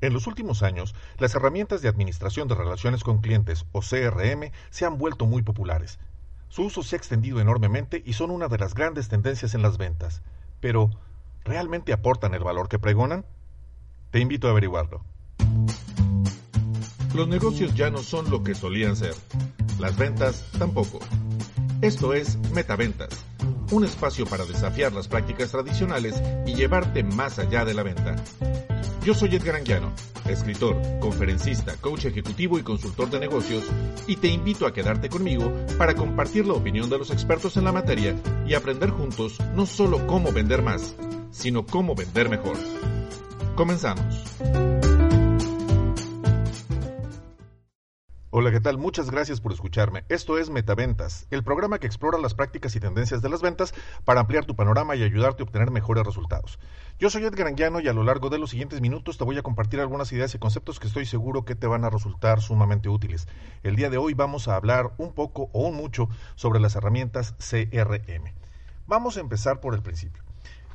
En los últimos años, las herramientas de administración de relaciones con clientes o CRM se han vuelto muy populares. Su uso se ha extendido enormemente y son una de las grandes tendencias en las ventas. Pero, ¿realmente aportan el valor que pregonan? Te invito a averiguarlo. Los negocios ya no son lo que solían ser. Las ventas tampoco. Esto es Metaventas, un espacio para desafiar las prácticas tradicionales y llevarte más allá de la venta. Yo soy Edgar Anguiano, escritor, conferencista, coach ejecutivo y consultor de negocios, y te invito a quedarte conmigo para compartir la opinión de los expertos en la materia y aprender juntos no solo cómo vender más, sino cómo vender mejor. Comenzamos. Hola, ¿qué tal? Muchas gracias por escucharme. Esto es Metaventas, el programa que explora las prácticas y tendencias de las ventas para ampliar tu panorama y ayudarte a obtener mejores resultados. Yo soy Edgar Anguiano y a lo largo de los siguientes minutos te voy a compartir algunas ideas y conceptos que estoy seguro que te van a resultar sumamente útiles. El día de hoy vamos a hablar un poco o un mucho sobre las herramientas CRM. Vamos a empezar por el principio.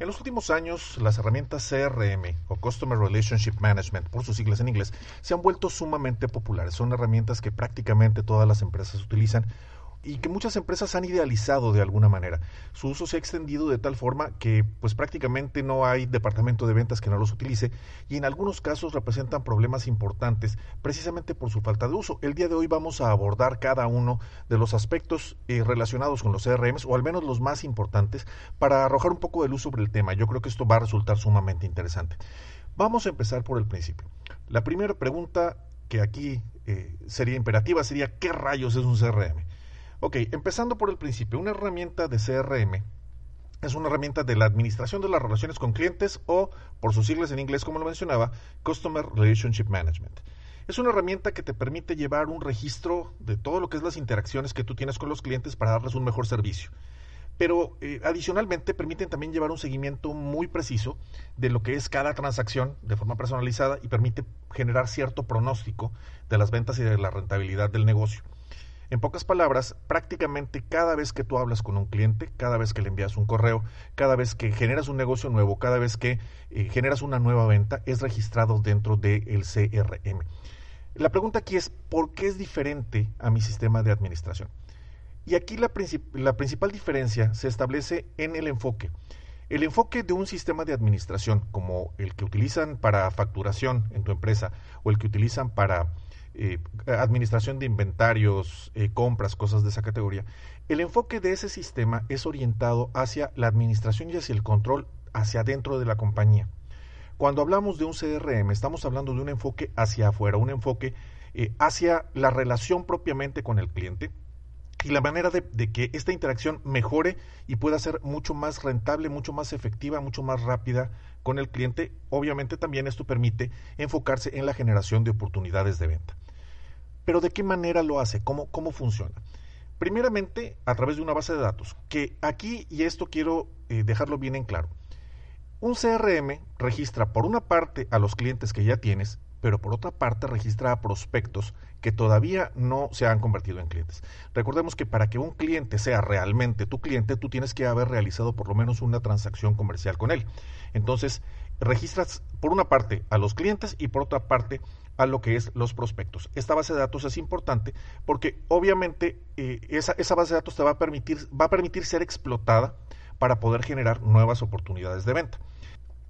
En los últimos años, las herramientas CRM o Customer Relationship Management, por sus siglas en inglés, se han vuelto sumamente populares. Son herramientas que prácticamente todas las empresas utilizan y que muchas empresas han idealizado de alguna manera. Su uso se ha extendido de tal forma que pues prácticamente no hay departamento de ventas que no los utilice y en algunos casos representan problemas importantes precisamente por su falta de uso. El día de hoy vamos a abordar cada uno de los aspectos eh, relacionados con los CRMs o al menos los más importantes para arrojar un poco de luz sobre el tema. Yo creo que esto va a resultar sumamente interesante. Vamos a empezar por el principio. La primera pregunta que aquí eh, sería imperativa sería ¿qué rayos es un CRM? Ok, empezando por el principio, una herramienta de CRM es una herramienta de la administración de las relaciones con clientes o, por sus siglas en inglés como lo mencionaba, Customer Relationship Management. Es una herramienta que te permite llevar un registro de todo lo que es las interacciones que tú tienes con los clientes para darles un mejor servicio. Pero eh, adicionalmente permiten también llevar un seguimiento muy preciso de lo que es cada transacción de forma personalizada y permite generar cierto pronóstico de las ventas y de la rentabilidad del negocio. En pocas palabras, prácticamente cada vez que tú hablas con un cliente, cada vez que le envías un correo, cada vez que generas un negocio nuevo, cada vez que eh, generas una nueva venta, es registrado dentro del CRM. La pregunta aquí es, ¿por qué es diferente a mi sistema de administración? Y aquí la, la principal diferencia se establece en el enfoque. El enfoque de un sistema de administración como el que utilizan para facturación en tu empresa o el que utilizan para eh, administración de inventarios, eh, compras, cosas de esa categoría, el enfoque de ese sistema es orientado hacia la administración y hacia el control hacia dentro de la compañía. Cuando hablamos de un CRM, estamos hablando de un enfoque hacia afuera, un enfoque eh, hacia la relación propiamente con el cliente y la manera de, que esta interacción mejore y pueda ser mucho más rentable, mucho más efectiva, mucho más rápida con el cliente. Obviamente también esto permite enfocarse en la generación de oportunidades de venta. Pero ¿de qué manera lo hace? ¿Cómo, cómo funciona? Primeramente, a través de una base de datos, que aquí, y esto quiero eh, dejarlo bien en claro, un CRM registra por una parte a los clientes que ya tienes, pero por otra parte registra a prospectos que todavía no se han convertido en clientes. Recordemos que para que un cliente sea realmente tu cliente, tú tienes que haber realizado por lo menos una transacción comercial con él. Entonces, registras por una parte a los clientes y por otra parte a lo que es los prospectos. Esta base de datos es importante porque obviamente eh, esa, base de datos te va a permitir, va a permitir ser explotada para poder generar nuevas oportunidades de venta.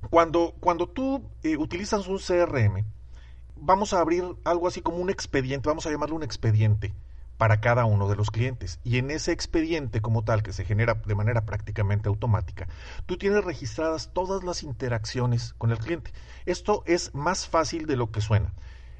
Cuando, cuando tú eh, utilizas un CRM, vamos a abrir algo así como un expediente, vamos a llamarlo un expediente para cada uno de los clientes. Y en ese expediente como tal, que se genera de manera prácticamente automática, tú tienes registradas todas las interacciones con el cliente. Esto es más fácil de lo que suena.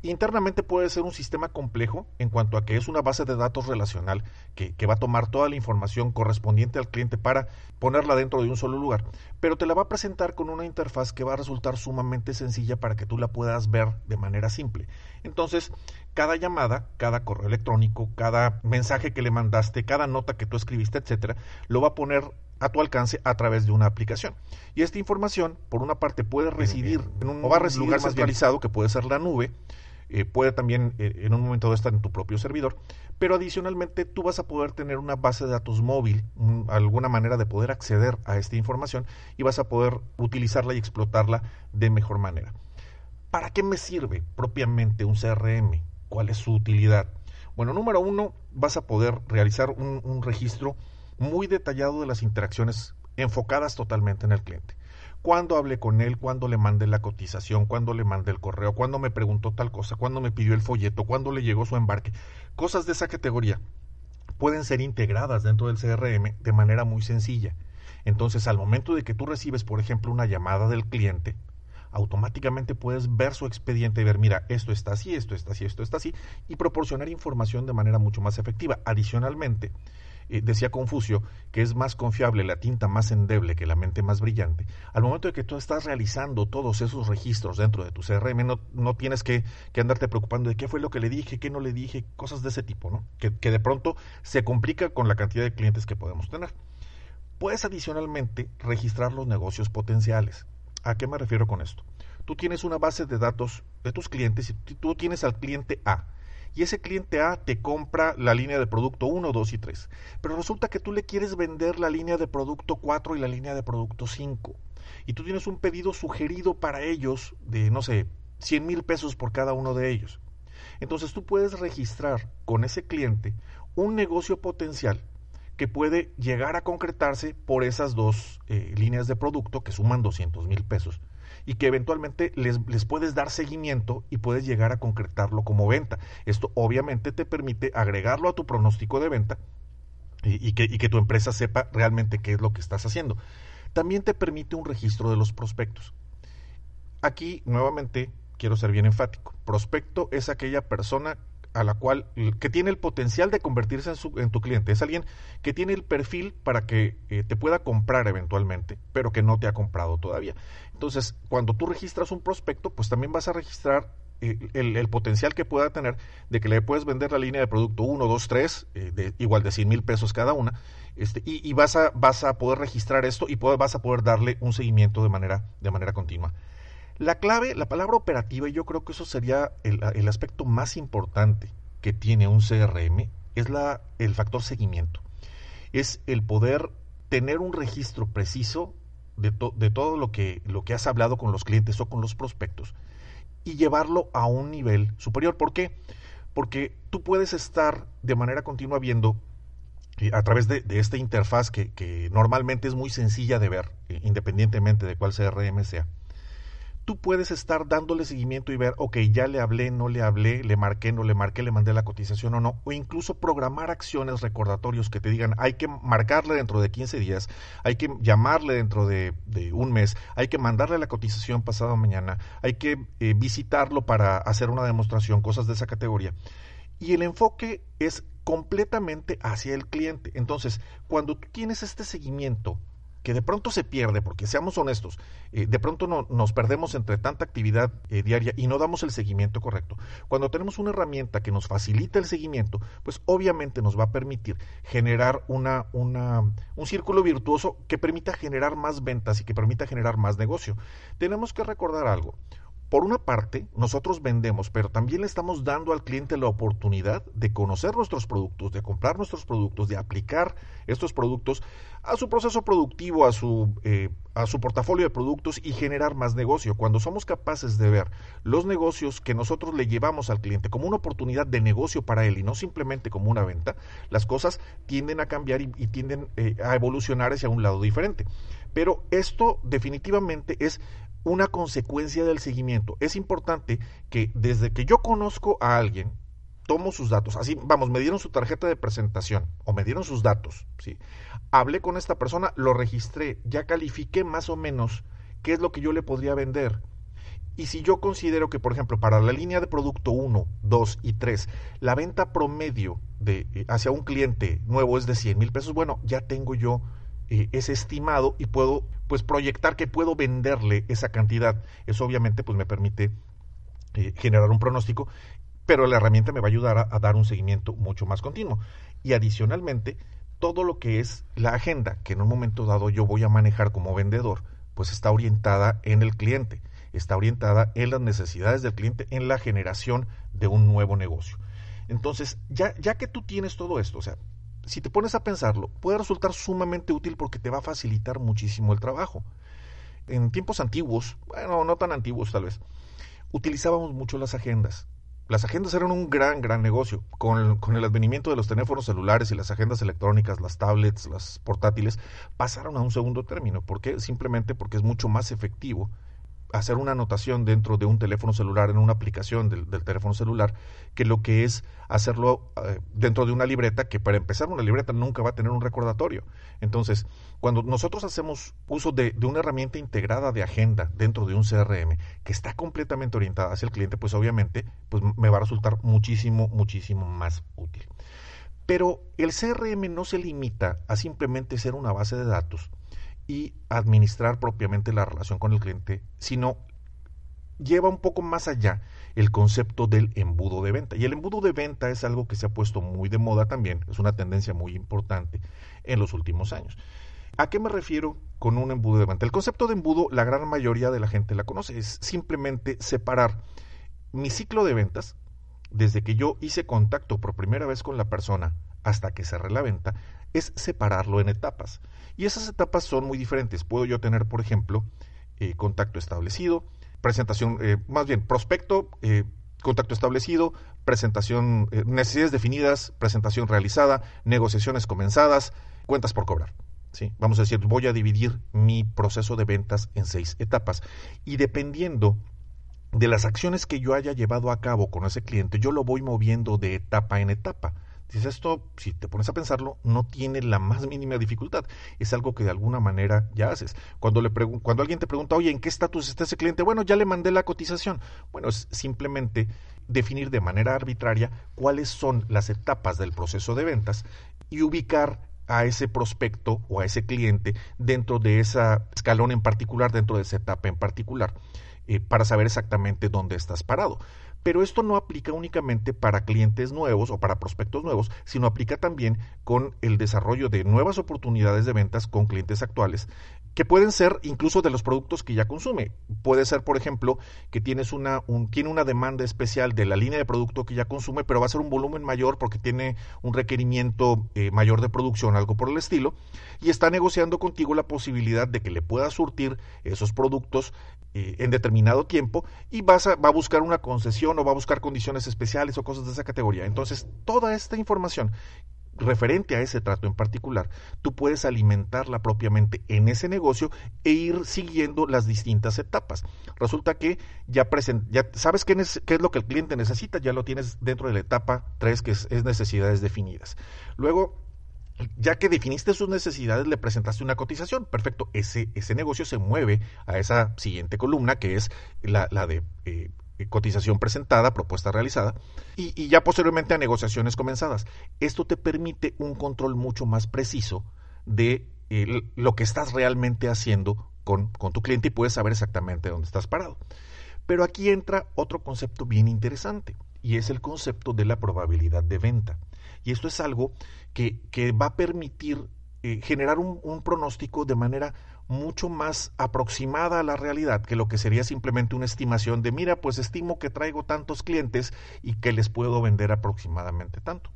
Internamente puede ser un sistema complejo en cuanto a que es una base de datos relacional que, que, va a tomar toda la información correspondiente al cliente para ponerla dentro de un solo lugar, pero te la va a presentar con una interfaz que va a resultar sumamente sencilla para que tú la puedas ver de manera simple. Entonces, cada llamada, cada correo electrónico, cada mensaje que le mandaste, cada nota que tú escribiste, etcétera, lo va a poner a tu alcance a través de una aplicación. Y esta información, por una parte, puede residir en un o va a residir lugar centralizado, que puede ser la nube, eh, puede también eh, en un momento dado estar en tu propio servidor, pero adicionalmente tú vas a poder tener una base de datos móvil, alguna manera de poder acceder a esta información y vas a poder utilizarla y explotarla de mejor manera. ¿Para qué me sirve propiamente un CRM? ¿Cuál es su utilidad? Bueno, número uno, vas a poder realizar un, un registro muy detallado de las interacciones enfocadas totalmente en el cliente cuándo hablé con él, cuándo le mandé la cotización, cuándo le mandé el correo, cuándo me preguntó tal cosa, cuándo me pidió el folleto, cuándo le llegó su embarque. Cosas de esa categoría pueden ser integradas dentro del CRM de manera muy sencilla. Entonces, al momento de que tú recibes, por ejemplo, una llamada del cliente, automáticamente puedes ver su expediente y ver, mira, esto está así, esto está así, esto está así, y proporcionar información de manera mucho más efectiva. Adicionalmente, eh, decía Confucio que es más confiable la tinta más endeble que la mente más brillante, al momento de que tú estás realizando todos esos registros dentro de tu CRM, no, no tienes que, que, andarte preocupando de qué fue lo que le dije, qué no le dije, cosas de ese tipo, ¿no? Que, que de pronto se complica con la cantidad de clientes que podemos tener. Puedes adicionalmente registrar los negocios potenciales. ¿A qué me refiero con esto? Tú tienes una base de datos de tus clientes y tú tienes al cliente A y ese cliente A te compra la línea de producto 1, 2 y 3. Pero resulta que tú le quieres vender la línea de producto 4 y la línea de producto 5. Y tú tienes un pedido sugerido para ellos de, no sé, 100 mil pesos por cada uno de ellos. Entonces tú puedes registrar con ese cliente un negocio potencial que puede llegar a concretarse por esas dos eh, líneas de producto que suman 200 mil pesos y que eventualmente les, les puedes dar seguimiento y puedes llegar a concretarlo como venta. Esto obviamente te permite agregarlo a tu pronóstico de venta y, que, y que tu empresa sepa realmente qué es lo que estás haciendo. También te permite un registro de los prospectos. Aquí, nuevamente, quiero ser bien enfático. Prospecto es aquella persona a la cual que tiene el potencial de convertirse en, su, en tu cliente. Es alguien que tiene el perfil para que eh, te pueda comprar eventualmente, pero que no te ha comprado todavía. Entonces, cuando tú registras un prospecto, pues también vas a registrar eh, el, potencial que pueda tener de que le puedes vender la línea de producto 1, 2, 3, de, igual de 100 mil pesos cada una, este, y, vas, a, vas a poder registrar esto y vas a poder darle un seguimiento de manera, de manera continua. La clave, la palabra operativa, y yo creo que eso sería el, aspecto más importante que tiene un CRM, es la, el factor seguimiento. Es el poder tener un registro preciso de, de todo lo que, lo que has hablado con los clientes o con los prospectos y llevarlo a un nivel superior. ¿Por qué? Porque tú puedes estar de manera continua viendo eh, a través de, esta interfaz que, que, normalmente es muy sencilla de ver, eh, independientemente de cuál CRM sea tú puedes estar dándole seguimiento y ver, ok, ya le hablé, no le hablé, le marqué, no le marqué, le mandé la cotización o no, o incluso programar acciones recordatorios que te digan, hay que marcarle dentro de 15 días, hay que llamarle dentro de, un mes, hay que mandarle la cotización pasado mañana, hay que eh, visitarlo para hacer una demostración, cosas de esa categoría. Y el enfoque es completamente hacia el cliente. Entonces, cuando tú tienes este seguimiento, que de pronto se pierde, porque seamos honestos, eh, de pronto no, nos perdemos entre tanta actividad eh, diaria y no damos el seguimiento correcto. Cuando tenemos una herramienta que nos facilita el seguimiento, pues obviamente nos va a permitir generar una, una, un círculo virtuoso que permita generar más ventas y que permita generar más negocio. Tenemos que recordar algo por una parte, nosotros vendemos, pero también le estamos dando al cliente la oportunidad de conocer nuestros productos, de comprar nuestros productos, de aplicar estos productos a su proceso productivo, a su, eh, a su portafolio de productos y generar más negocio. Cuando somos capaces de ver los negocios que nosotros le llevamos al cliente como una oportunidad de negocio para él y no simplemente como una venta, las cosas tienden a cambiar y, tienden eh, a evolucionar hacia un lado diferente. Pero esto definitivamente es una consecuencia del seguimiento. Es importante que desde que yo conozco a alguien, tomo sus datos, así, vamos, me dieron su tarjeta de presentación o me dieron sus datos, ¿sí? Hablé con esta persona, lo registré, ya califiqué más o menos qué es lo que yo le podría vender. Y si yo considero que, por ejemplo, para la línea de producto 1, 2 y 3, la venta promedio de, eh, hacia un cliente nuevo es de 100 mil pesos, bueno, ya tengo yo eh, ese estimado y puedo pues proyectar que puedo venderle esa cantidad. Eso obviamente pues me permite eh, generar un pronóstico, pero la herramienta me va a ayudar a dar un seguimiento mucho más continuo. Y adicionalmente, todo lo que es la agenda que en un momento dado yo voy a manejar como vendedor, pues está orientada en el cliente está orientada en las necesidades del cliente, en la generación de un nuevo negocio. Entonces, ya, ya que tú tienes todo esto, o sea, si te pones a pensarlo, puede resultar sumamente útil porque te va a facilitar muchísimo el trabajo. En tiempos antiguos, bueno, no tan antiguos tal vez, utilizábamos mucho las agendas. Las agendas eran un gran, gran negocio. Con el, advenimiento de los teléfonos celulares y las agendas electrónicas, las tablets, las portátiles, pasaron a un segundo término. ¿Por qué? Simplemente porque es mucho más efectivo hacer una anotación dentro de un teléfono celular, en una aplicación del, teléfono celular, que lo que es hacerlo eh, dentro de una libreta, que para empezar una libreta nunca va a tener un recordatorio. Entonces, cuando nosotros hacemos uso de, de, una herramienta integrada de agenda dentro de un CRM que está completamente orientada hacia el cliente, pues obviamente pues me va a resultar muchísimo, muchísimo más útil. Pero el CRM no se limita a simplemente ser una base de datos y administrar propiamente la relación con el cliente, sino lleva un poco más allá el concepto del embudo de venta. Y el embudo de venta es algo que se ha puesto muy de moda también, es una tendencia muy importante en los últimos años. ¿A qué me refiero con un embudo de venta? El concepto de embudo, la gran mayoría de la gente la conoce, es simplemente separar mi ciclo de ventas, desde que yo hice contacto por primera vez con la persona hasta que cerré la venta, es separarlo en etapas. Y esas etapas son muy diferentes. Puedo yo tener, por ejemplo, eh, contacto establecido, presentación, eh, más bien, prospecto, eh, contacto establecido, presentación, necesidades definidas, presentación realizada, negociaciones comenzadas, cuentas por cobrar. ¿sí? Vamos a decir, voy a dividir mi proceso de ventas en seis etapas. Y dependiendo de las acciones que yo haya llevado a cabo con ese cliente, yo lo voy moviendo de etapa en etapa. Dices, esto, si te pones a pensarlo, no tiene la más mínima dificultad. Es algo que de alguna manera ya haces. Cuando, le cuando alguien te pregunta, oye, ¿en qué estatus está ese cliente? Bueno, ya le mandé la cotización. Bueno, es simplemente definir de manera arbitraria cuáles son las etapas del proceso de ventas y ubicar a ese prospecto o a ese cliente dentro de ese escalón en particular, dentro de esa etapa en particular, eh, para saber exactamente dónde estás parado. Pero esto no aplica únicamente para clientes nuevos o para prospectos nuevos, sino aplica también con el desarrollo de nuevas oportunidades de ventas con clientes actuales que pueden ser incluso de los productos que ya consume. Puede ser, por ejemplo, que tienes una, un, tiene una demanda especial de la línea de producto que ya consume, pero va a ser un volumen mayor porque tiene un requerimiento eh, mayor de producción, algo por el estilo, y está negociando contigo la posibilidad de que le puedas surtir esos productos eh, en determinado tiempo y vas a, va a buscar una concesión o va a buscar condiciones especiales o cosas de esa categoría. Entonces, toda esta información referente a ese trato en particular, tú puedes alimentarla propiamente en ese negocio e ir siguiendo las distintas etapas. Resulta que ya, ya sabes qué, es lo que el cliente necesita, ya lo tienes dentro de la etapa 3, que es, necesidades definidas. Luego, ya que definiste sus necesidades, le presentaste una cotización. Perfecto, ese, ese negocio se mueve a esa siguiente columna, que es la, de eh, eh, cotización presentada, propuesta realizada, y, ya posteriormente a negociaciones comenzadas. Esto te permite un control mucho más preciso de lo que estás realmente haciendo con, con tu cliente y puedes saber exactamente dónde estás parado. Pero aquí entra otro concepto bien interesante y es el concepto de la probabilidad de venta. Y esto es algo que, que va a permitir eh, generar un, pronóstico de manera mucho más aproximada a la realidad que lo que sería simplemente una estimación de, mira, pues estimo que traigo tantos clientes y que les puedo vender aproximadamente tanto.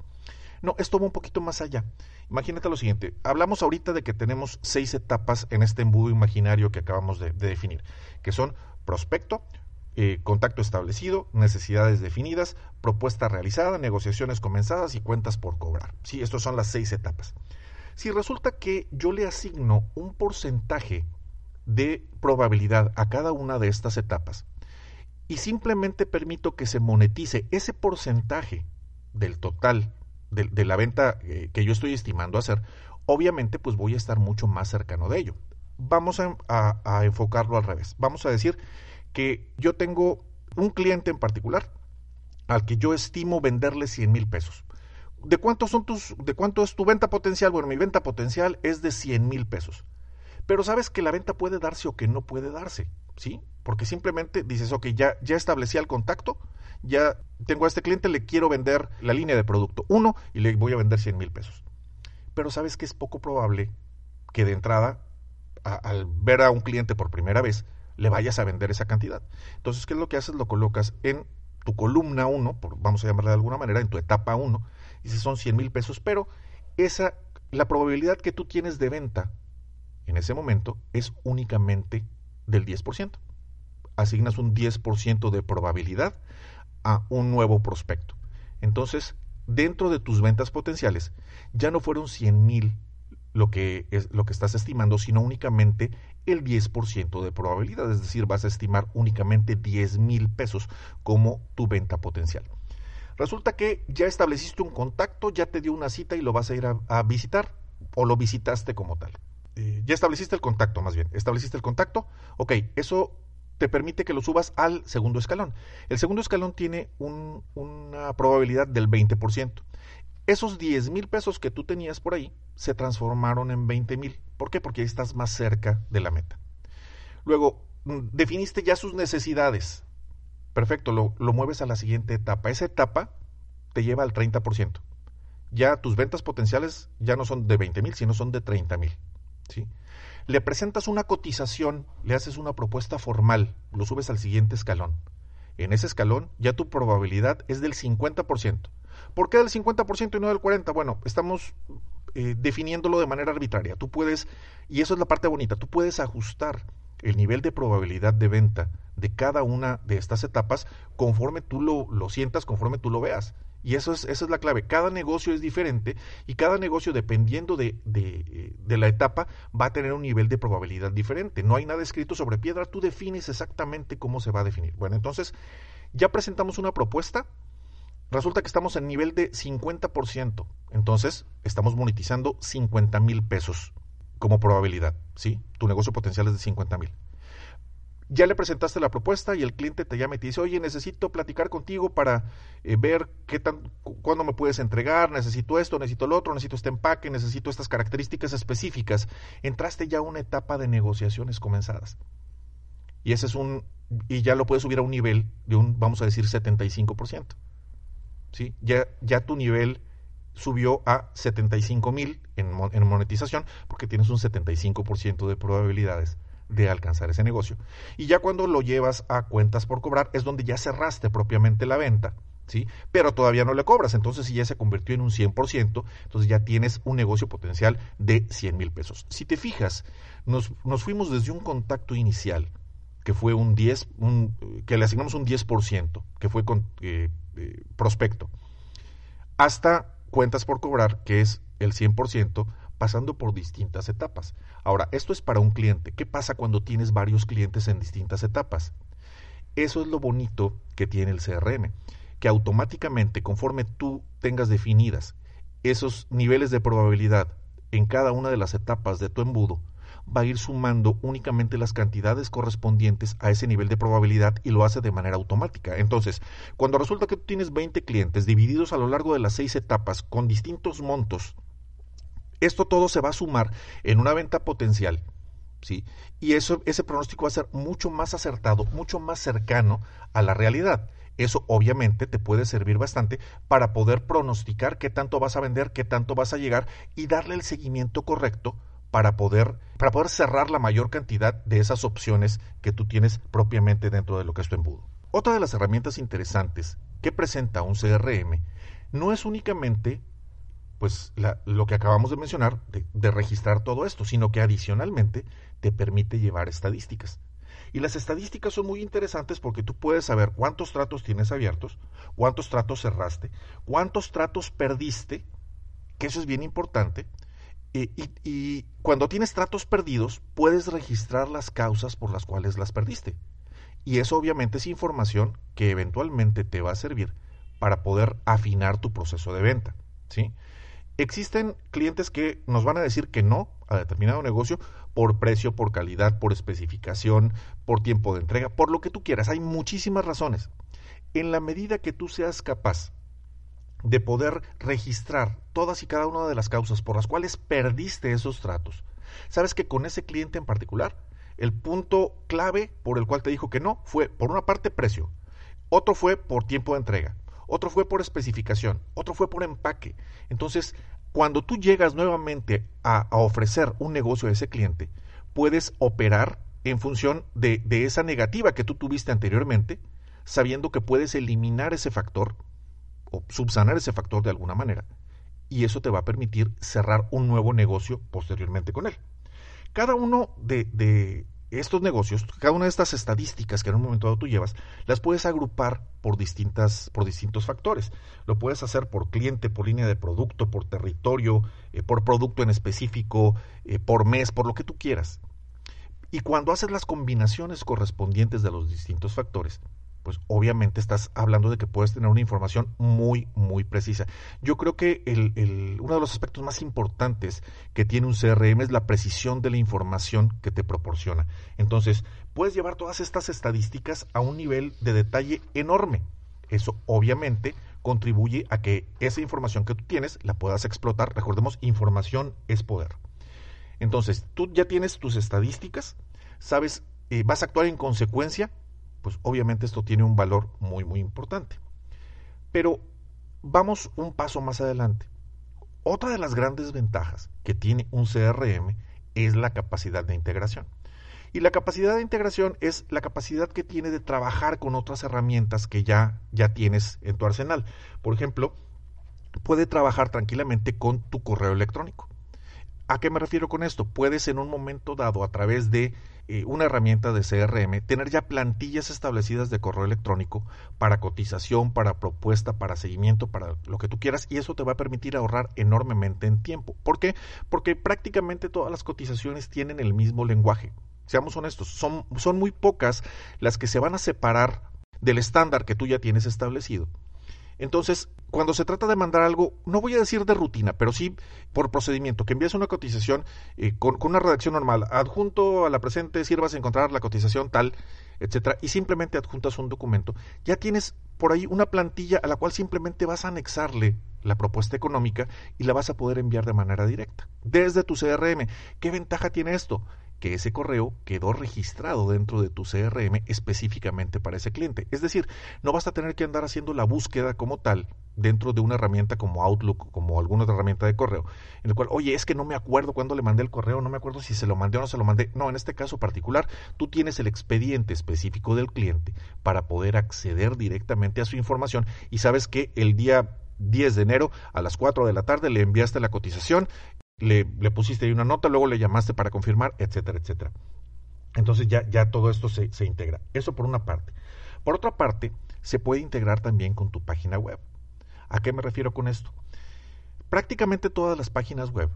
No, esto va un poquito más allá. Imagínate lo siguiente, hablamos ahorita de que tenemos seis etapas en este embudo imaginario que acabamos de, definir, que son prospecto, eh, contacto establecido, necesidades definidas, propuesta realizada, negociaciones comenzadas y cuentas por cobrar. Sí, estas son las seis etapas. Si resulta que yo le asigno un porcentaje de probabilidad a cada una de estas etapas y simplemente permito que se monetice ese porcentaje del total de, la venta eh, que yo estoy estimando hacer, obviamente pues voy a estar mucho más cercano de ello. Vamos a, a enfocarlo al revés. Vamos a decir que yo tengo un cliente en particular al que yo estimo venderle 100 mil pesos. ¿De cuánto, son tus, ¿De cuánto es tu venta potencial? Bueno, mi venta potencial es de 100 mil pesos. Pero sabes que la venta puede darse o que no puede darse, ¿sí? Porque simplemente dices, ok, ya, ya establecí el contacto, ya tengo a este cliente, le quiero vender la línea de producto 1 y le voy a vender 100 mil pesos. Pero sabes que es poco probable que de entrada, al ver a un cliente por primera vez, le vayas a vender esa cantidad. Entonces, ¿qué es lo que haces? Lo colocas en tu columna 1, vamos a llamarla de alguna manera, en tu etapa 1, y si son 100 mil pesos, pero esa, la probabilidad que tú tienes de venta en ese momento es únicamente del 10%. Asignas un 10% de probabilidad a un nuevo prospecto. Entonces, dentro de tus ventas potenciales, ya no fueron 100 mil lo que, es, lo que estás estimando, sino únicamente el 10% de probabilidad, es decir, vas a estimar únicamente 10 mil pesos como tu venta potencial. Resulta que ya estableciste un contacto, ya te dio una cita y lo vas a ir a visitar o lo visitaste como tal. Eh, ya estableciste el contacto, más bien, estableciste el contacto, ok, eso te permite que lo subas al segundo escalón. El segundo escalón tiene una probabilidad del 20%. Esos 10 mil pesos que tú tenías por ahí se transformaron en 20 mil. ¿Por qué? Porque estás más cerca de la meta. Luego, mm, definiste ya sus necesidades. Perfecto, lo, lo mueves a la siguiente etapa. Esa etapa te lleva al 30%. Ya tus ventas potenciales ya no son de 20 mil, sino son de 30 mil. ¿sí? Le presentas una cotización, le haces una propuesta formal, lo subes al siguiente escalón. En ese escalón ya tu probabilidad es del 50%. ¿Por qué del 50% y no del 40%? Bueno, estamos eh, definiéndolo de manera arbitraria. Tú puedes, y eso es la parte bonita, tú puedes ajustar el nivel de probabilidad de venta de cada una de estas etapas conforme tú lo, lo sientas, conforme tú lo veas. Y eso es, esa es la clave. Cada negocio es diferente y cada negocio, dependiendo de, de, la etapa, va a tener un nivel de probabilidad diferente. No hay nada escrito sobre piedra, tú defines exactamente cómo se va a definir. Bueno, entonces, ya presentamos una propuesta. Resulta que estamos en nivel de 50%. Entonces, estamos monetizando 50 mil pesos como probabilidad. ¿sí? Tu negocio potencial es de 50 mil ya le presentaste la propuesta y el cliente te llama y te dice, oye, necesito platicar contigo para eh, ver qué tan, cuándo me puedes entregar, necesito esto, necesito lo otro, necesito este empaque, necesito estas características específicas. Entraste ya a una etapa de negociaciones comenzadas. Y ese es un, y ya lo puedes subir a un nivel de un, vamos a decir, 75%. ¿Sí? Ya, ya tu nivel subió a 75 mil en, en monetización porque tienes un 75% de probabilidades de alcanzar ese negocio. Y ya cuando lo llevas a cuentas por cobrar es donde ya cerraste propiamente la venta. ¿Sí? Pero todavía no le cobras, entonces si ya se convirtió en un 100%, entonces ya tienes un negocio potencial de 100 mil pesos. Si te fijas, nos, nos, fuimos desde un contacto inicial, que fue un 10, un, que le asignamos un 10%, que fue con eh, eh, prospecto, hasta cuentas por cobrar, que es el 100%, pasando por distintas etapas. Ahora, esto es para un cliente. ¿Qué pasa cuando tienes varios clientes en distintas etapas? Eso es lo bonito que tiene el CRM, que automáticamente, conforme tú tengas definidas esos niveles de probabilidad en cada una de las etapas de tu embudo, va a ir sumando únicamente las cantidades correspondientes a ese nivel de probabilidad y lo hace de manera automática. Entonces, cuando resulta que tú tienes 20 clientes divididos a lo largo de las seis etapas con distintos montos esto todo se va a sumar en una venta potencial, ¿sí? Y eso, ese pronóstico va a ser mucho más acertado, mucho más cercano a la realidad. Eso obviamente te puede servir bastante para poder pronosticar qué tanto vas a vender, qué tanto vas a llegar y darle el seguimiento correcto para poder, para poder cerrar la mayor cantidad de esas opciones que tú tienes propiamente dentro de lo que es tu embudo. Otra de las herramientas interesantes que presenta un CRM no es únicamente pues lo que acabamos de mencionar, de, registrar todo esto, sino que adicionalmente te permite llevar estadísticas. Y las estadísticas son muy interesantes porque tú puedes saber cuántos tratos tienes abiertos, cuántos tratos cerraste, cuántos tratos perdiste, que eso es bien importante. Y, cuando tienes tratos perdidos, puedes registrar las causas por las cuales las perdiste. Y eso obviamente es información que eventualmente te va a servir para poder afinar tu proceso de venta. ¿sí? Existen clientes que nos van a decir que no a determinado negocio por precio, por calidad, por especificación, por tiempo de entrega, por lo que tú quieras. Hay muchísimas razones. En la medida que tú seas capaz de poder registrar todas y cada una de las causas por las cuales perdiste esos tratos, sabes que con ese cliente en particular, el punto clave por el cual te dijo que no fue, por una parte, precio, otro fue por tiempo de entrega, otro fue por especificación, otro fue por empaque. Entonces, cuando tú llegas nuevamente a, ofrecer un negocio a ese cliente, puedes operar en función de, de esa negativa que tú tuviste anteriormente, sabiendo que puedes eliminar ese factor subsanar ese factor de alguna manera. Y eso te va a permitir cerrar un nuevo negocio posteriormente con él. Cada uno de, de estos negocios, cada una de estas estadísticas que en un momento dado tú llevas, las puedes agrupar por distintas, por distintos factores. Lo puedes hacer por cliente, por línea de producto, por territorio, eh, por producto en específico, eh, por mes, por lo que tú quieras. Y cuando haces las combinaciones correspondientes de los distintos factores, pues obviamente estás hablando de que puedes tener una información muy, muy precisa. Yo creo que el, uno de los aspectos más importantes que tiene un CRM es la precisión de la información que te proporciona. Entonces, puedes llevar todas estas estadísticas a un nivel de detalle enorme. Eso obviamente contribuye a que esa información que tú tienes la puedas explotar. Recordemos, información es poder. Entonces, tú ya tienes tus estadísticas, sabes, eh, vas a actuar en consecuencia pues obviamente esto tiene un valor muy, muy importante. Pero vamos un paso más adelante. Otra de las grandes ventajas que tiene un CRM es la capacidad de integración. Y la capacidad de integración es la capacidad que tiene de trabajar con otras herramientas que ya, ya tienes en tu arsenal. Por ejemplo, puede trabajar tranquilamente con tu correo electrónico. ¿A qué me refiero con esto? Puedes en un momento dado, a través de eh, una herramienta de CRM, tener ya plantillas establecidas de correo electrónico para cotización, para propuesta, para seguimiento, para lo que tú quieras, y eso te va a permitir ahorrar enormemente en tiempo. ¿Por qué? Porque prácticamente todas las cotizaciones tienen el mismo lenguaje. Seamos honestos, son, son muy pocas las que se van a separar del estándar que tú ya tienes establecido. Entonces, cuando se trata de mandar algo, no voy a decir de rutina, pero sí por procedimiento, que envíes una cotización eh, con, una redacción normal, adjunto a la presente, sirvas a encontrar la cotización tal, etcétera, y simplemente adjuntas un documento, ya tienes por ahí una plantilla a la cual simplemente vas a anexarle la propuesta económica y la vas a poder enviar de manera directa desde tu CRM. ¿Qué ventaja tiene esto? Que ese correo quedó registrado dentro de tu CRM específicamente para ese cliente. Es decir, no vas a tener que andar haciendo la búsqueda como tal dentro de una herramienta como Outlook, como alguna otra herramienta de correo, en el cual, oye, es que no me acuerdo cuándo le mandé el correo, no me acuerdo si se lo mandé o no se lo mandé. No, en este caso particular, tú tienes el expediente específico del cliente para poder acceder directamente a su información y sabes que el día 10 de enero a las 4 de la tarde le enviaste la cotización le, pusiste ahí una nota, luego le llamaste para confirmar, etcétera, etcétera. Entonces ya, ya todo esto se, se integra. Eso por una parte. Por otra parte, se puede integrar también con tu página web. ¿A qué me refiero con esto? Prácticamente todas las páginas web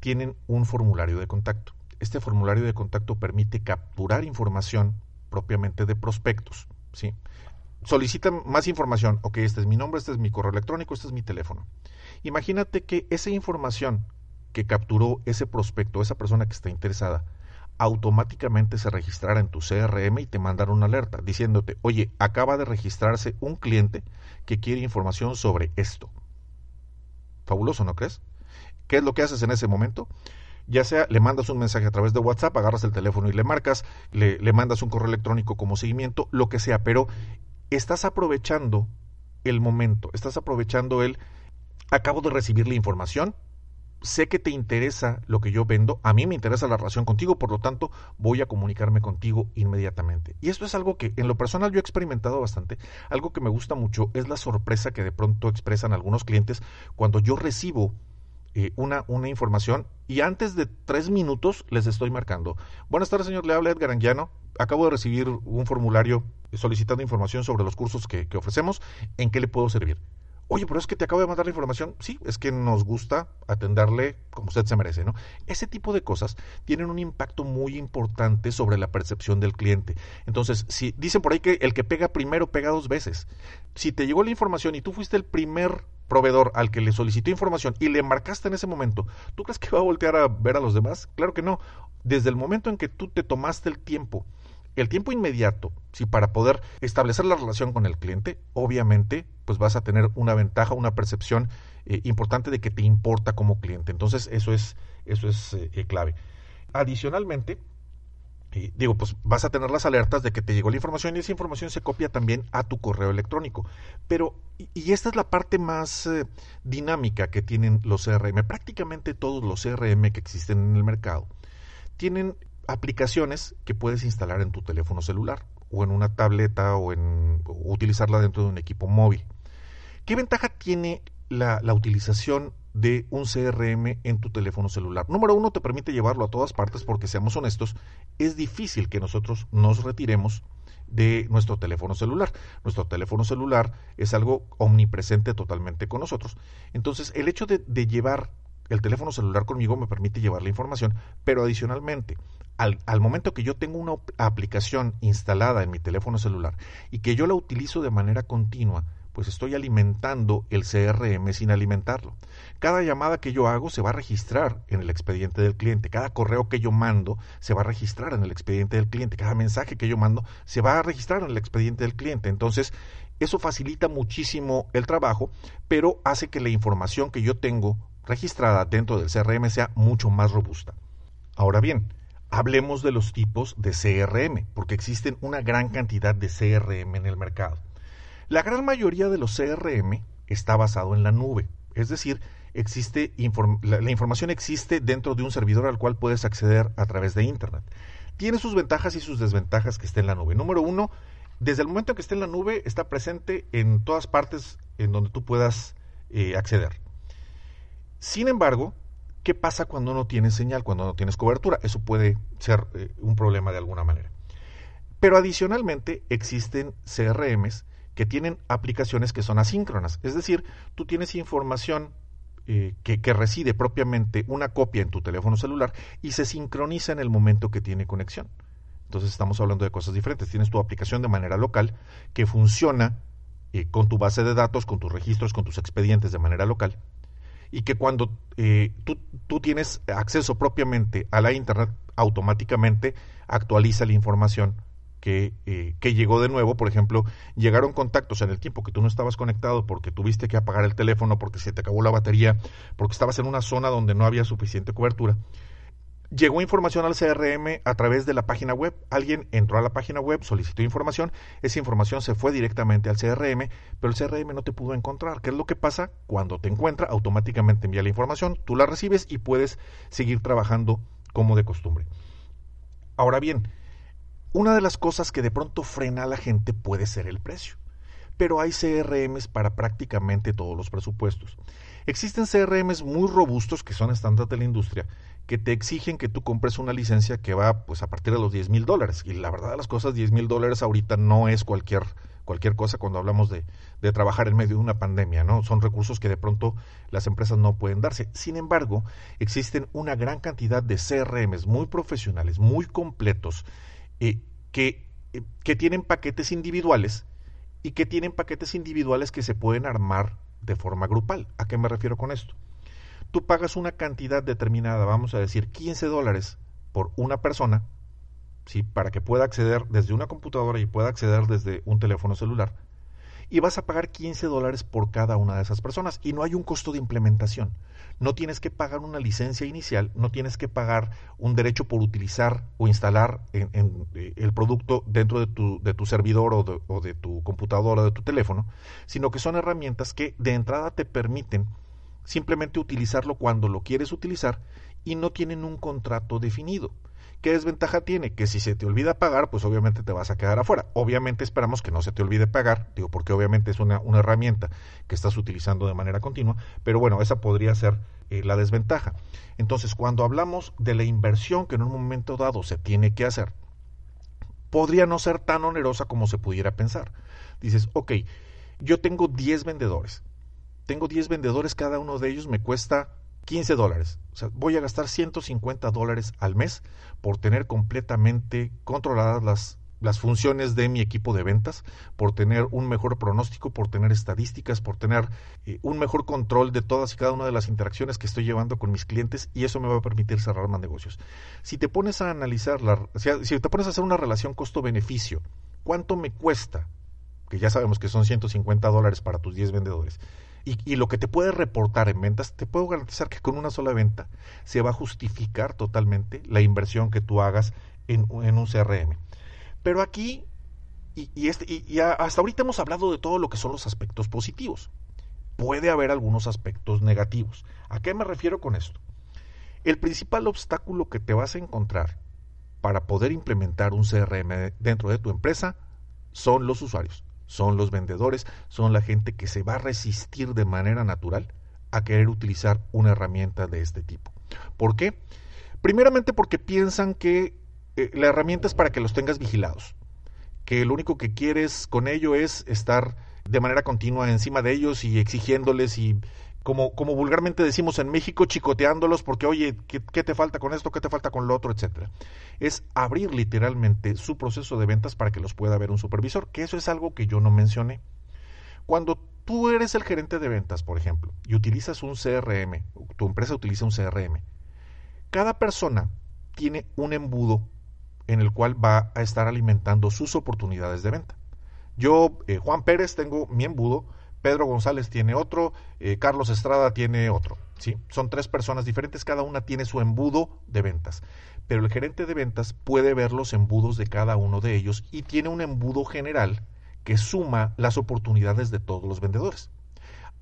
tienen un formulario de contacto. Este formulario de contacto permite capturar información propiamente de prospectos. ¿sí? Solicitan más información. Ok, este es mi nombre, este es mi correo electrónico, este es mi teléfono. Imagínate que esa información que capturó ese prospecto, esa persona que está interesada, automáticamente se registrara en tu CRM y te mandara una alerta diciéndote, oye, acaba de registrarse un cliente que quiere información sobre esto. Fabuloso, ¿no crees? ¿Qué es lo que haces en ese momento? Ya sea le mandas un mensaje a través de WhatsApp, agarras el teléfono y le marcas, le, le mandas un correo electrónico como seguimiento, lo que sea, pero estás aprovechando el momento, estás aprovechando el, acabo de recibir la información, sé que te interesa lo que yo vendo, a mí me interesa la relación contigo, por lo tanto voy a comunicarme contigo inmediatamente. Y esto es algo que en lo personal yo he experimentado bastante, algo que me gusta mucho es la sorpresa que de pronto expresan algunos clientes cuando yo recibo eh, una, una información y antes de tres minutos les estoy marcando. Buenas tardes, señor, le habla Edgar Anguiano. Acabo de recibir un formulario solicitando información sobre los cursos que, que ofrecemos. ¿En qué le puedo servir? Oye, pero es que te acabo de mandar la información. Sí, es que nos gusta atenderle como usted se merece, ¿no? Ese tipo de cosas tienen un impacto muy importante sobre la percepción del cliente. Entonces, si dicen por ahí que el que pega primero pega dos veces. Si te llegó la información y tú fuiste el primer proveedor al que le solicitó información y le marcaste en ese momento, ¿tú crees que va a voltear a ver a los demás? Claro que no. Desde el momento en que tú te tomaste el tiempo, el tiempo inmediato, si para poder establecer la relación con el cliente, obviamente, pues vas a tener una ventaja, una percepción eh, importante de que te importa como cliente. Entonces, eso es, eso es eh, clave. Adicionalmente, digo, pues vas a tener las alertas de que te llegó la información y esa información se copia también a tu correo electrónico. Pero, y, esta es la parte más eh, dinámica que tienen los CRM. Prácticamente todos los CRM que existen en el mercado tienen aplicaciones que puedes instalar en tu teléfono celular o en una tableta o, en, utilizarla dentro de un equipo móvil. ¿Qué ventaja tiene la, la utilización de un CRM en tu teléfono celular. Número uno, te permite llevarlo a todas partes porque, seamos honestos, es difícil que nosotros nos retiremos de nuestro teléfono celular. Nuestro teléfono celular es algo omnipresente totalmente con nosotros. Entonces, el hecho de, llevar el teléfono celular conmigo me permite llevar la información, pero adicionalmente, al, momento que yo tengo una aplicación instalada en mi teléfono celular y que yo la utilizo de manera continua, pues estoy alimentando el CRM sin alimentarlo. Cada llamada que yo hago se va a registrar en el expediente del cliente, cada correo que yo mando se va a registrar en el expediente del cliente, cada mensaje que yo mando se va a registrar en el expediente del cliente. Entonces, eso facilita muchísimo el trabajo, pero hace que la información que yo tengo registrada dentro del CRM sea mucho más robusta. Ahora bien, hablemos de los tipos de CRM, porque existen una gran cantidad de CRM en el mercado. La gran mayoría de los CRM está basado en la nube, es decir, existe la, información existe dentro de un servidor al cual puedes acceder a través de Internet. Tiene sus ventajas y sus desventajas que esté en la nube. Número uno, desde el momento que esté en la nube, está presente en todas partes en donde tú puedas eh, acceder. Sin embargo, ¿qué pasa cuando no tienes señal, cuando no tienes cobertura? Eso puede ser eh, un problema de alguna manera. Pero adicionalmente existen CRMs que tienen aplicaciones que son asíncronas. Es decir, tú tienes información eh, que, reside propiamente una copia en tu teléfono celular y se sincroniza en el momento que tiene conexión. Entonces estamos hablando de cosas diferentes. Tienes tu aplicación de manera local que funciona eh, con tu base de datos, con tus registros, con tus expedientes de manera local y que cuando eh, tú, tú tienes acceso propiamente a la Internet, automáticamente actualiza la información eh, que, llegó de nuevo, por ejemplo, llegaron contactos en el tiempo que tú no estabas conectado porque tuviste que apagar el teléfono, porque se te acabó la batería, porque estabas en una zona donde no había suficiente cobertura. Llegó información al CRM a través de la página web. Alguien entró a la página web, solicitó información, esa información se fue directamente al CRM, pero el CRM no te pudo encontrar. ¿Qué es lo que pasa? Cuando te encuentra, automáticamente envía la información, tú la recibes y puedes seguir trabajando como de costumbre. Ahora bien, una de las cosas que de pronto frena a la gente puede ser el precio, pero hay CRMs para prácticamente todos los presupuestos. Existen CRMs muy robustos que son estándar de la industria que te exigen que tú compres una licencia que va pues a partir de los 10 mil dólares. Y la verdad de las cosas, 10 mil dólares ahorita no es cualquier, cualquier cosa cuando hablamos de, de, trabajar en medio de una pandemia, ¿no? Son recursos que de pronto las empresas no pueden darse. Sin embargo, existen una gran cantidad de CRMs muy profesionales, muy completos, eh, que, eh, que tienen paquetes individuales y que tienen paquetes individuales que se pueden armar de forma grupal. ¿A qué me refiero con esto? Tú pagas una cantidad determinada, vamos a decir 15 dólares por una persona, ¿sí? para que pueda acceder desde una computadora y pueda acceder desde un teléfono celular y vas a pagar 15 dólares por cada una de esas personas y no hay un costo de implementación. No tienes que pagar una licencia inicial, no tienes que pagar un derecho por utilizar o instalar eh, el producto dentro de tu, de tu servidor o de, o de tu computadora o de tu teléfono, sino que son herramientas que de entrada te permiten simplemente utilizarlo cuando lo quieres utilizar y no tienen un contrato definido. ¿Qué desventaja tiene? Que si se te olvida pagar, pues obviamente te vas a quedar afuera. Obviamente esperamos que no se te olvide pagar, digo, porque obviamente es una, herramienta que estás utilizando de manera continua, pero bueno, esa podría ser eh, la desventaja. Entonces, cuando hablamos de la inversión que en un momento dado se tiene que hacer, podría no ser tan onerosa como se pudiera pensar. Dices, ok, yo tengo 10 vendedores. Tengo 10 vendedores, cada uno de ellos me cuesta 15 dólares. O sea, voy a gastar 150 dólares al mes por tener completamente controladas las las funciones de mi equipo de ventas, por tener un mejor pronóstico, por tener estadísticas, por tener eh, un mejor control de todas y cada una de las interacciones que estoy llevando con mis clientes y eso me va a permitir cerrar más negocios. Si te pones a analizar, la, si te pones a hacer una relación costo-beneficio, ¿cuánto me cuesta? Que ya sabemos que son 150 dólares para tus 10 vendedores. Y, lo que te puede reportar en ventas, te puedo garantizar que con una sola venta se va a justificar totalmente la inversión que tú hagas en, en un CRM. Pero aquí, y, este, y, hasta ahorita hemos hablado de todo lo que son los aspectos positivos. Puede haber algunos aspectos negativos. ¿A qué me refiero con esto? El principal obstáculo que te vas a encontrar para poder implementar un CRM dentro de tu empresa son los usuarios, son los vendedores, son la gente que se va a resistir de manera natural a querer utilizar una herramienta de este tipo. ¿Por qué? Primeramente porque piensan que eh, la herramienta es para que los tengas vigilados, que lo único que quieres con ello es estar de manera continua encima de ellos y exigiéndoles y como, como vulgarmente decimos en México, chicoteándolos porque, oye, ¿qué, ¿qué, te falta con esto? ¿Qué te falta con lo otro? Etcétera. Es abrir literalmente su proceso de ventas para que los pueda ver un supervisor, que eso es algo que yo no mencioné. Cuando tú eres el gerente de ventas, por ejemplo, y utilizas un CRM, tu empresa utiliza un CRM, cada persona tiene un embudo en el cual va a estar alimentando sus oportunidades de venta. Yo, eh, Juan Pérez, tengo mi embudo, Pedro González tiene otro, eh, Carlos Estrada tiene otro. ¿sí? Son tres personas diferentes, cada una tiene su embudo de ventas. Pero el gerente de ventas puede ver los embudos de cada uno de ellos y tiene un embudo general que suma las oportunidades de todos los vendedores.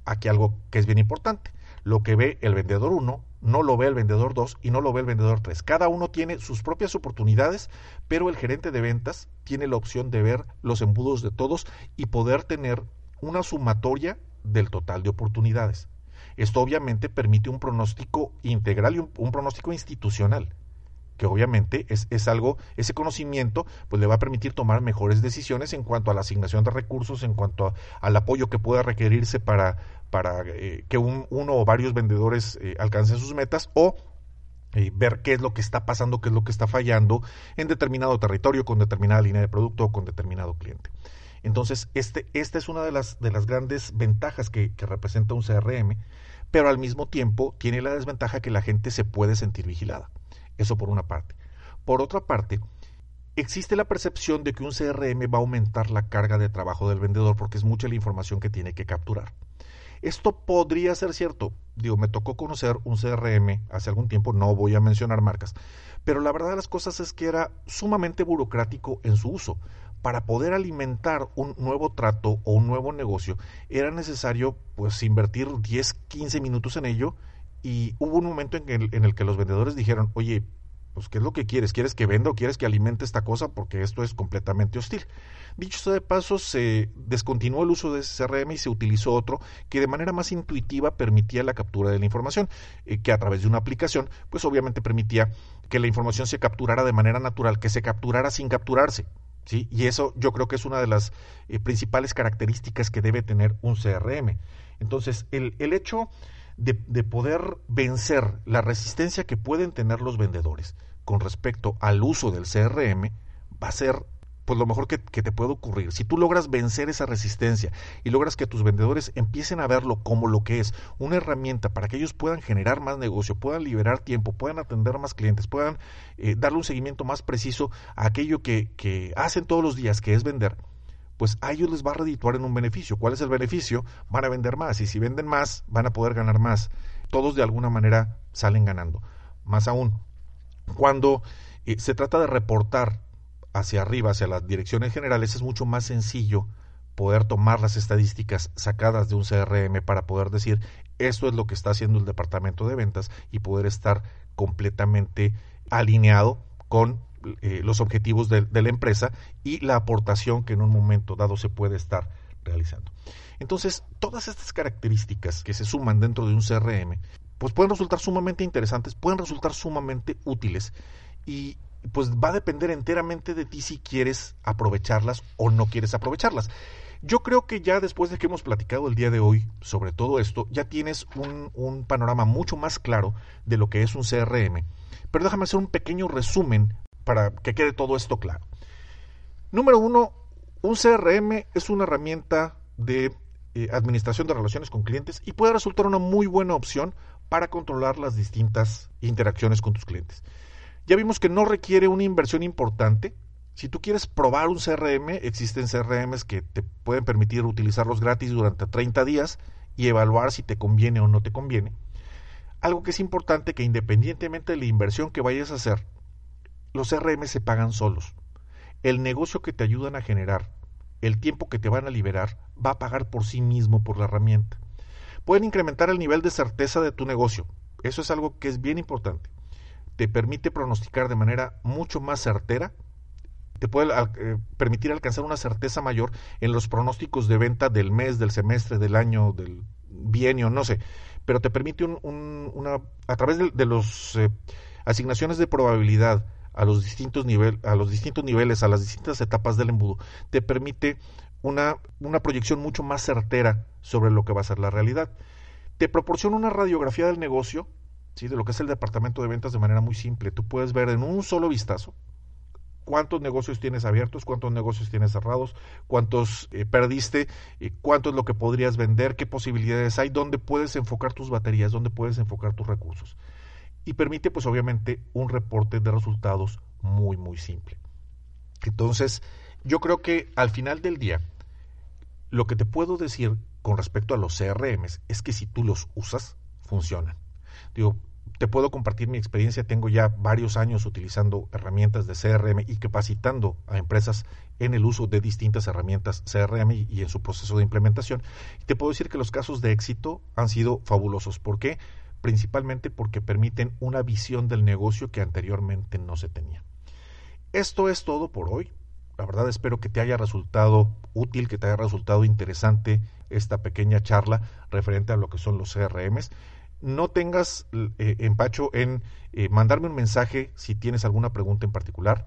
Aquí algo que es bien importante. Lo que ve el vendedor 1 no lo ve el vendedor 2 y no lo ve el vendedor 3. Cada uno tiene sus propias oportunidades, pero el gerente de ventas tiene la opción de ver los embudos de todos y poder tener una sumatoria del total de oportunidades. Esto obviamente permite un pronóstico integral y un, pronóstico institucional que obviamente es, es, algo, ese conocimiento, pues le va a permitir tomar mejores decisiones en cuanto a la asignación de recursos, en cuanto al apoyo que pueda requerirse para, para eh, que un, uno o varios vendedores eh, alcancen sus metas o eh, ver qué es lo que está pasando, qué es lo que está fallando en determinado territorio, con determinada línea de producto o con determinado cliente. Entonces, este, esta es una de las, de las grandes ventajas que, que representa un CRM, pero al mismo tiempo tiene la desventaja que la gente se puede sentir vigilada. Eso por una parte. Por otra parte, existe la percepción de que un CRM va a aumentar la carga de trabajo del vendedor porque es mucha la información que tiene que capturar. Esto podría ser cierto. Digo, me tocó conocer un CRM hace algún tiempo, no voy a mencionar marcas, pero la verdad de las cosas es que era sumamente burocrático en su uso. Para poder alimentar un nuevo trato o un nuevo negocio, era necesario pues invertir 10, 15 minutos en ello y hubo un momento en el, en el que los vendedores dijeron, oye, pues ¿qué es lo que quieres? ¿Quieres que venda o quieres que alimente esta cosa? Porque esto es completamente hostil. Dicho sea de paso, se descontinuó el uso de ese CRM y se utilizó otro que de manera más intuitiva permitía la captura de la información, eh, que a través de una aplicación, pues obviamente permitía que la información se capturara de manera natural, que se capturara sin capturarse. ¿Sí? Y eso yo creo que es una de las eh, principales características que debe tener un CRM. Entonces, el, el hecho de, poder vencer la resistencia que pueden tener los vendedores con respecto al uso del CRM va a ser pues lo mejor que, te puede ocurrir. Si tú logras vencer esa resistencia y logras que tus vendedores empiecen a verlo como lo que es, una herramienta para que ellos puedan generar más negocio, puedan liberar tiempo, puedan atender más clientes, puedan eh, darle un seguimiento más preciso a aquello que, hacen todos los días, que es vender, pues a ellos les va a redituar en un beneficio. ¿Cuál es el beneficio? Van a vender más y si venden más, van a poder ganar más. Todos de alguna manera salen ganando. Más aún, cuando eh, se trata de reportar hacia arriba, hacia las direcciones generales, es mucho más sencillo poder tomar las estadísticas sacadas de un CRM para poder decir esto es lo que está haciendo el departamento de ventas y poder estar completamente alineado con eh, los objetivos de, la empresa y la aportación que en un momento dado se puede estar realizando. Entonces, todas estas características que se suman dentro de un CRM, pues pueden resultar sumamente interesantes, pueden resultar sumamente útiles y pues va a depender enteramente de ti si quieres aprovecharlas o no quieres aprovecharlas. Yo creo que ya después de que hemos platicado el día de hoy sobre todo esto, ya tienes un, un, panorama mucho más claro de lo que es un CRM. Pero déjame hacer un pequeño resumen para que quede todo esto claro. Número uno, un CRM es una herramienta de eh, administración de relaciones con clientes y puede resultar una muy buena opción para controlar las distintas interacciones con tus clientes. Ya vimos que no requiere una inversión importante. Si tú quieres probar un CRM, existen CRMs que te pueden permitir utilizarlos gratis durante 30 días y evaluar si te conviene o no te conviene. Algo que es importante que independientemente de la inversión que vayas a hacer, los CRM se pagan solos. El negocio que te ayudan a generar, el tiempo que te van a liberar, va a pagar por sí mismo por la herramienta. Pueden incrementar el nivel de certeza de tu negocio. Eso es algo que es bien importante te permite pronosticar de manera mucho más certera, te puede eh, permitir alcanzar una certeza mayor en los pronósticos de venta del mes, del semestre, del año, del bienio, no sé, pero te permite un, una, a través de, los eh, asignaciones de probabilidad a los distintos nivel, a los distintos niveles, a las distintas etapas del embudo, te permite una, una proyección mucho más certera sobre lo que va a ser la realidad. Te proporciona una radiografía del negocio ¿sí? de lo que es el departamento de ventas de manera muy simple. Tú puedes ver en un solo vistazo cuántos negocios tienes abiertos, cuántos negocios tienes cerrados, cuántos eh, perdiste, eh, cuánto es lo que podrías vender, qué posibilidades hay, dónde puedes enfocar tus baterías, dónde puedes enfocar tus recursos. Y permite pues obviamente un reporte de resultados muy muy simple. Entonces, yo creo que al final del día, lo que te puedo decir con respecto a los CRMs es que si tú los usas, funcionan. Digo, te puedo compartir mi experiencia, tengo ya varios años utilizando herramientas de CRM y capacitando a empresas en el uso de distintas herramientas CRM y en su proceso de implementación. Y te puedo decir que los casos de éxito han sido fabulosos. ¿Por qué? Principalmente porque permiten una visión del negocio que anteriormente no se tenía. Esto es todo por hoy. La verdad espero que te haya resultado útil, que te haya resultado interesante esta pequeña charla referente a lo que son los CRMs no tengas eh, empacho en eh, mandarme un mensaje si tienes alguna pregunta en particular.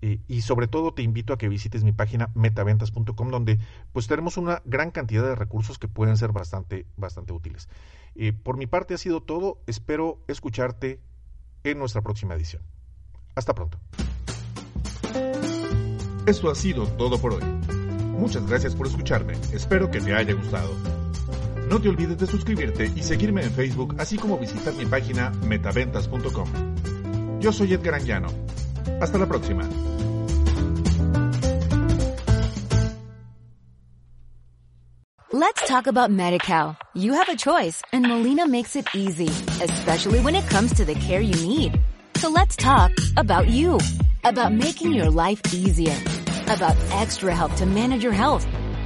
Eh, y sobre todo te invito a que visites mi página metaventas.com donde pues tenemos una gran cantidad de recursos que pueden ser bastante, bastante útiles. por mi parte ha sido todo. Espero escucharte en nuestra próxima edición. Hasta pronto. Esto ha sido todo por hoy. Muchas gracias por escucharme. Espero que te haya gustado. No te olvides de suscribirte y seguirme en Facebook, así como visitar mi página metaventas.com. Yo soy Edgar Anguiano. Hasta la próxima. Let's talk about MediCal. You have a choice and Molina makes it easy, especially when it comes to the care you need. So let's talk about you, about making your life easier, about extra help to manage your health.